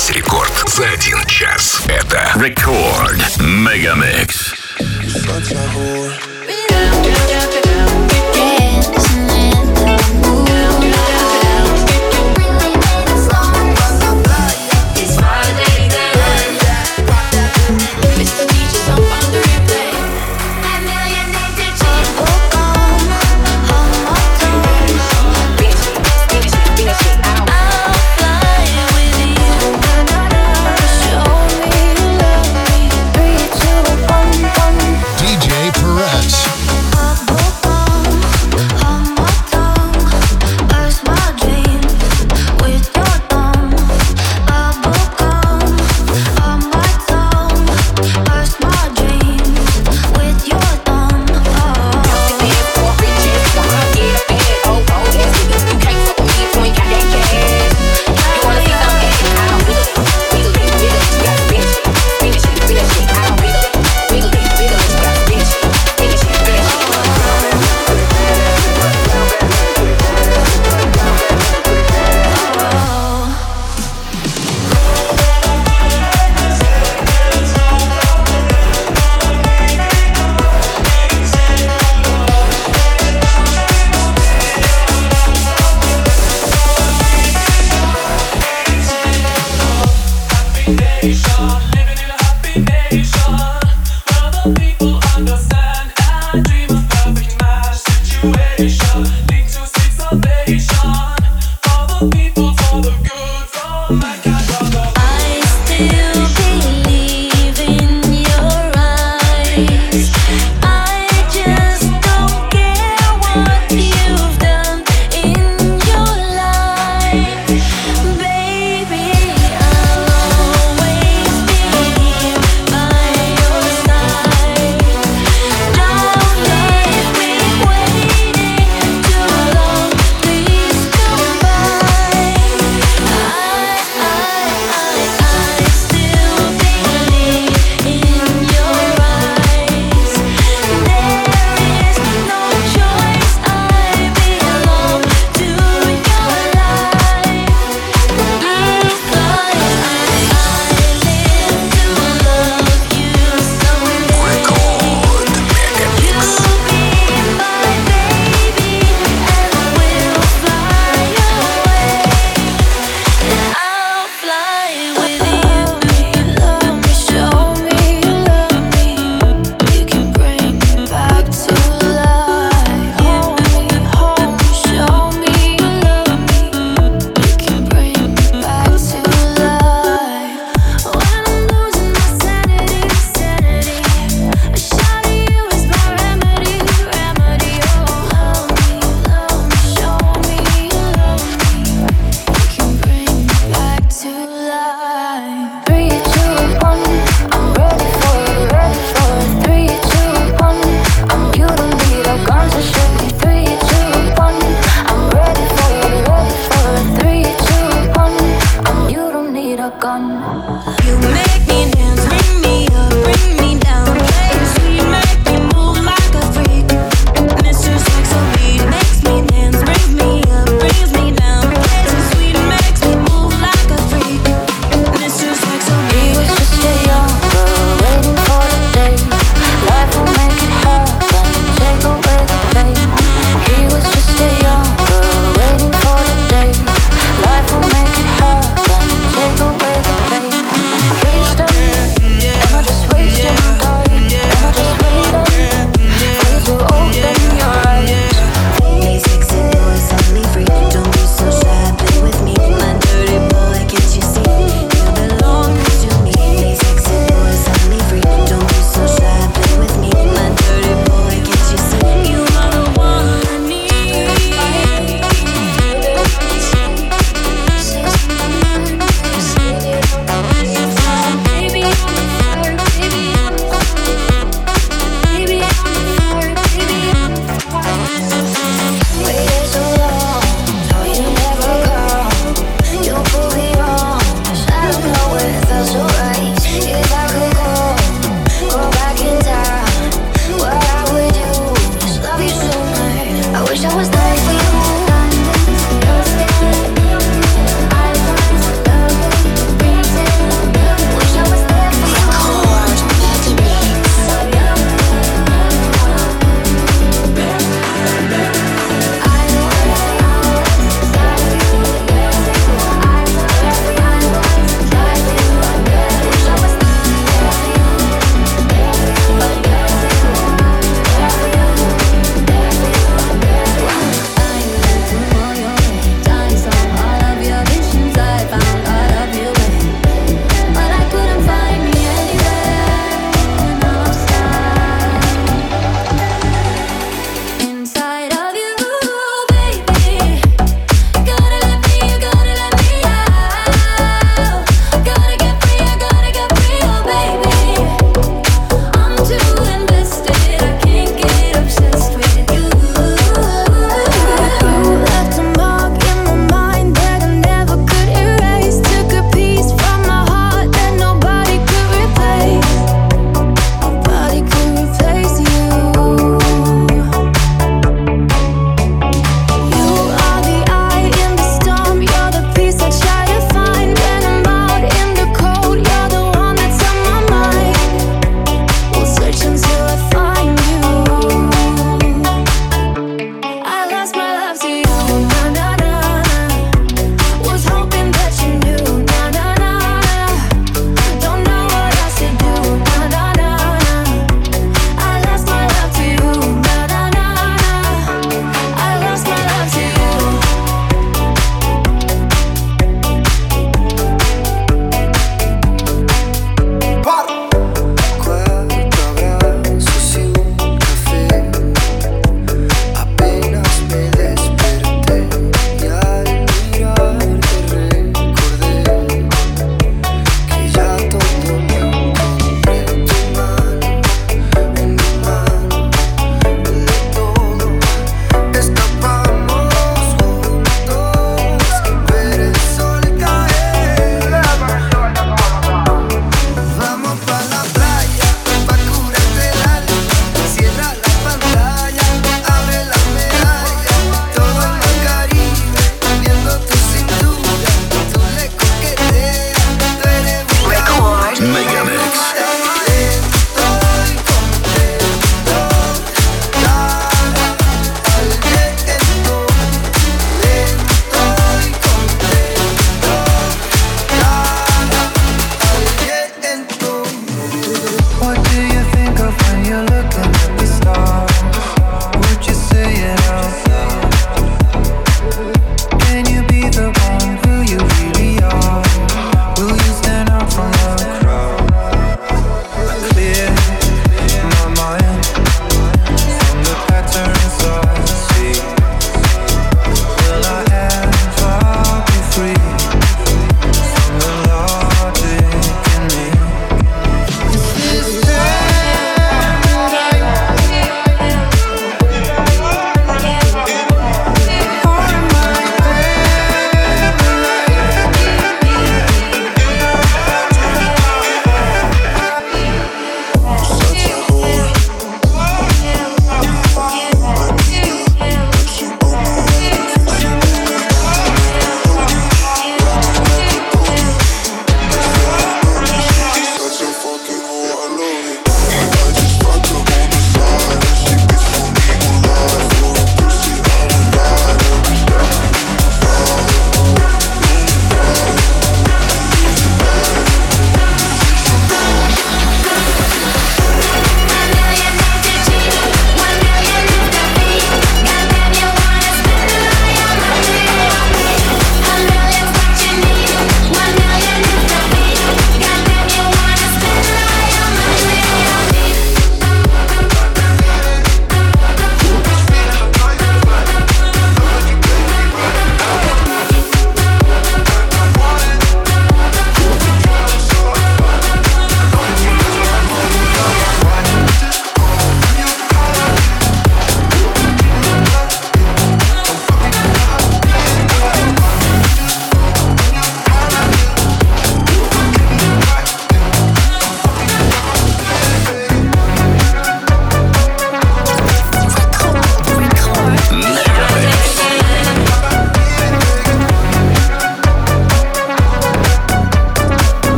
Весь рекорд за один час. Это Рекорд Мегамикс. Such a whore.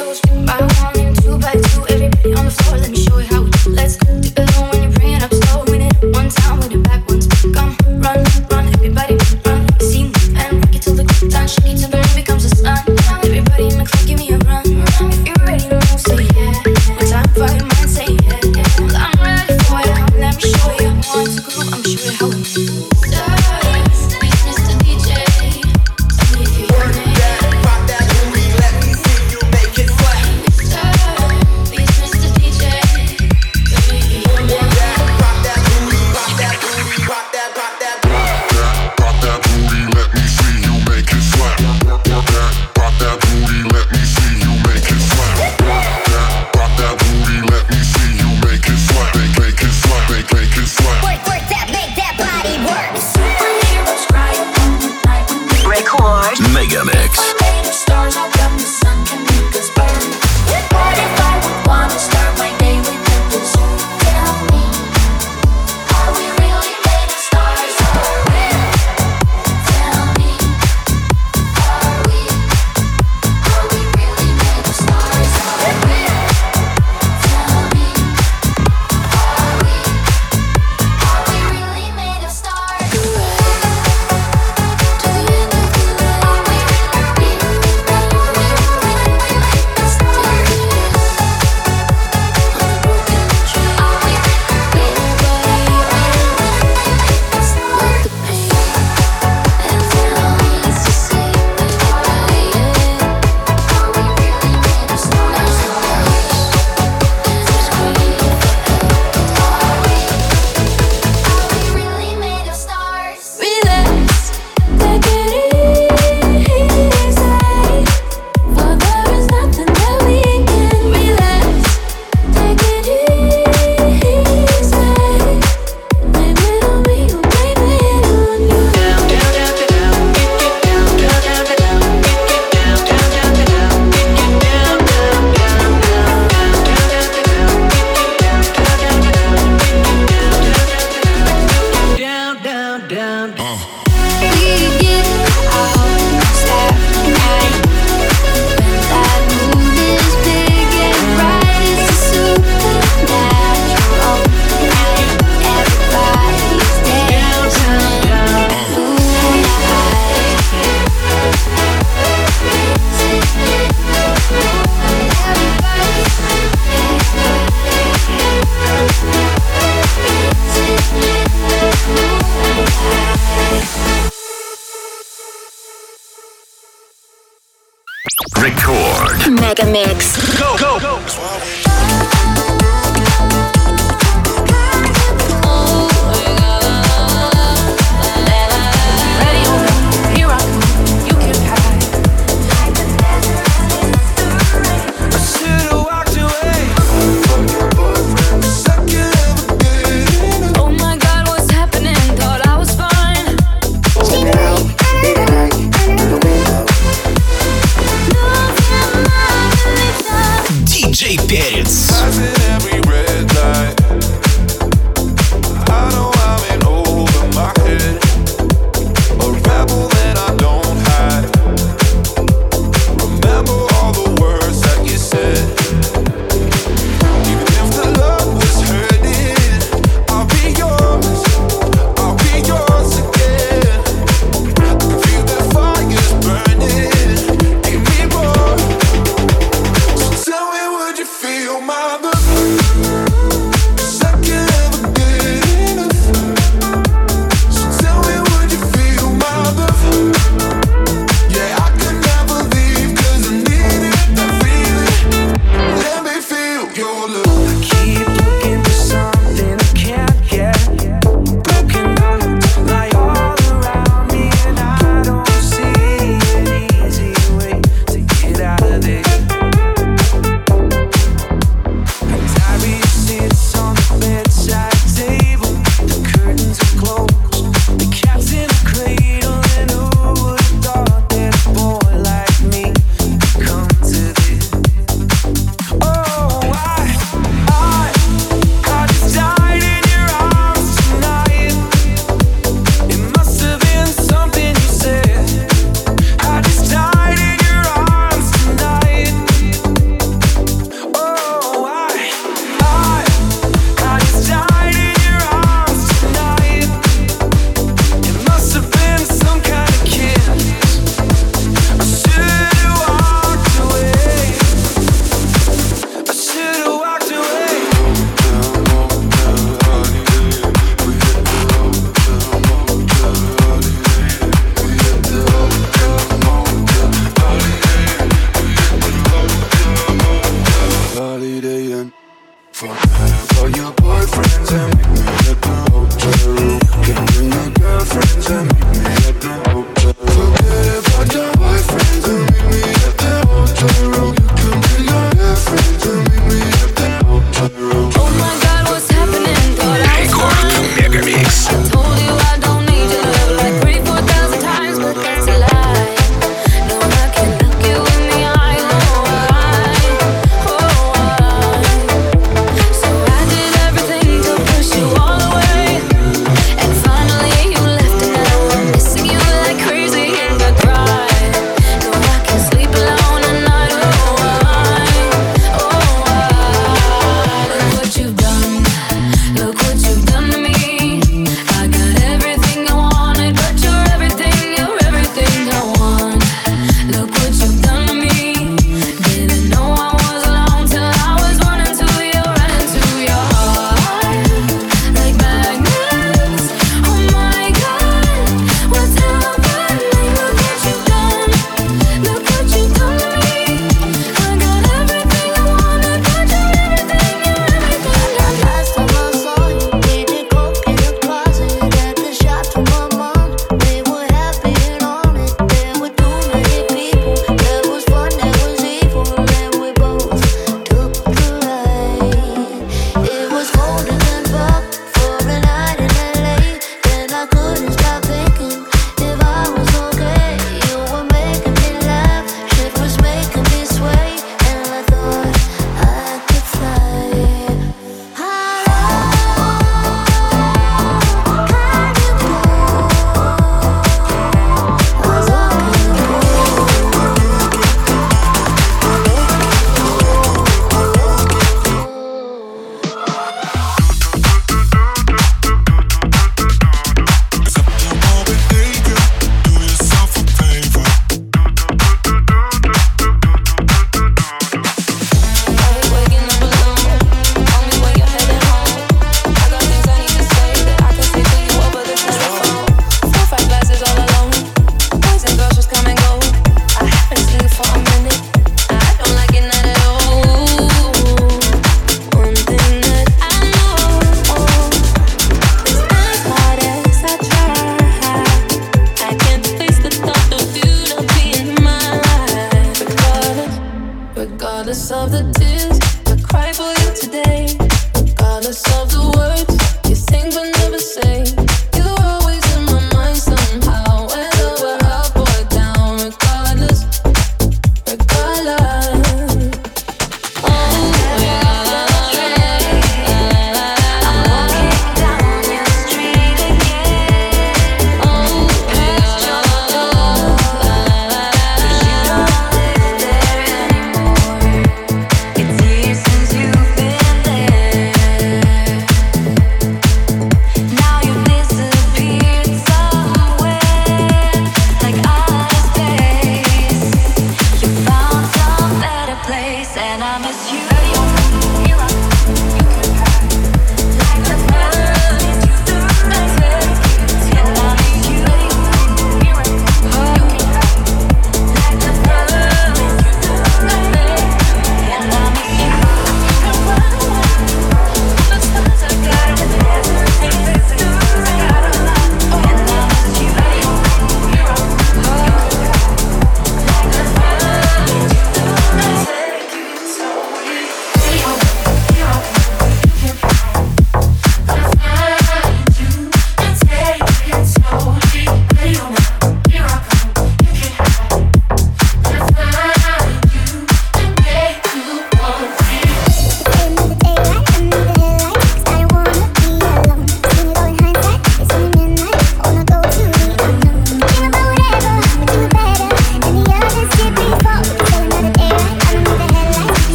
Feel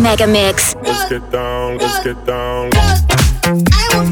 Mega Mix. Let's get down, let's get down. I will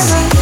Yes.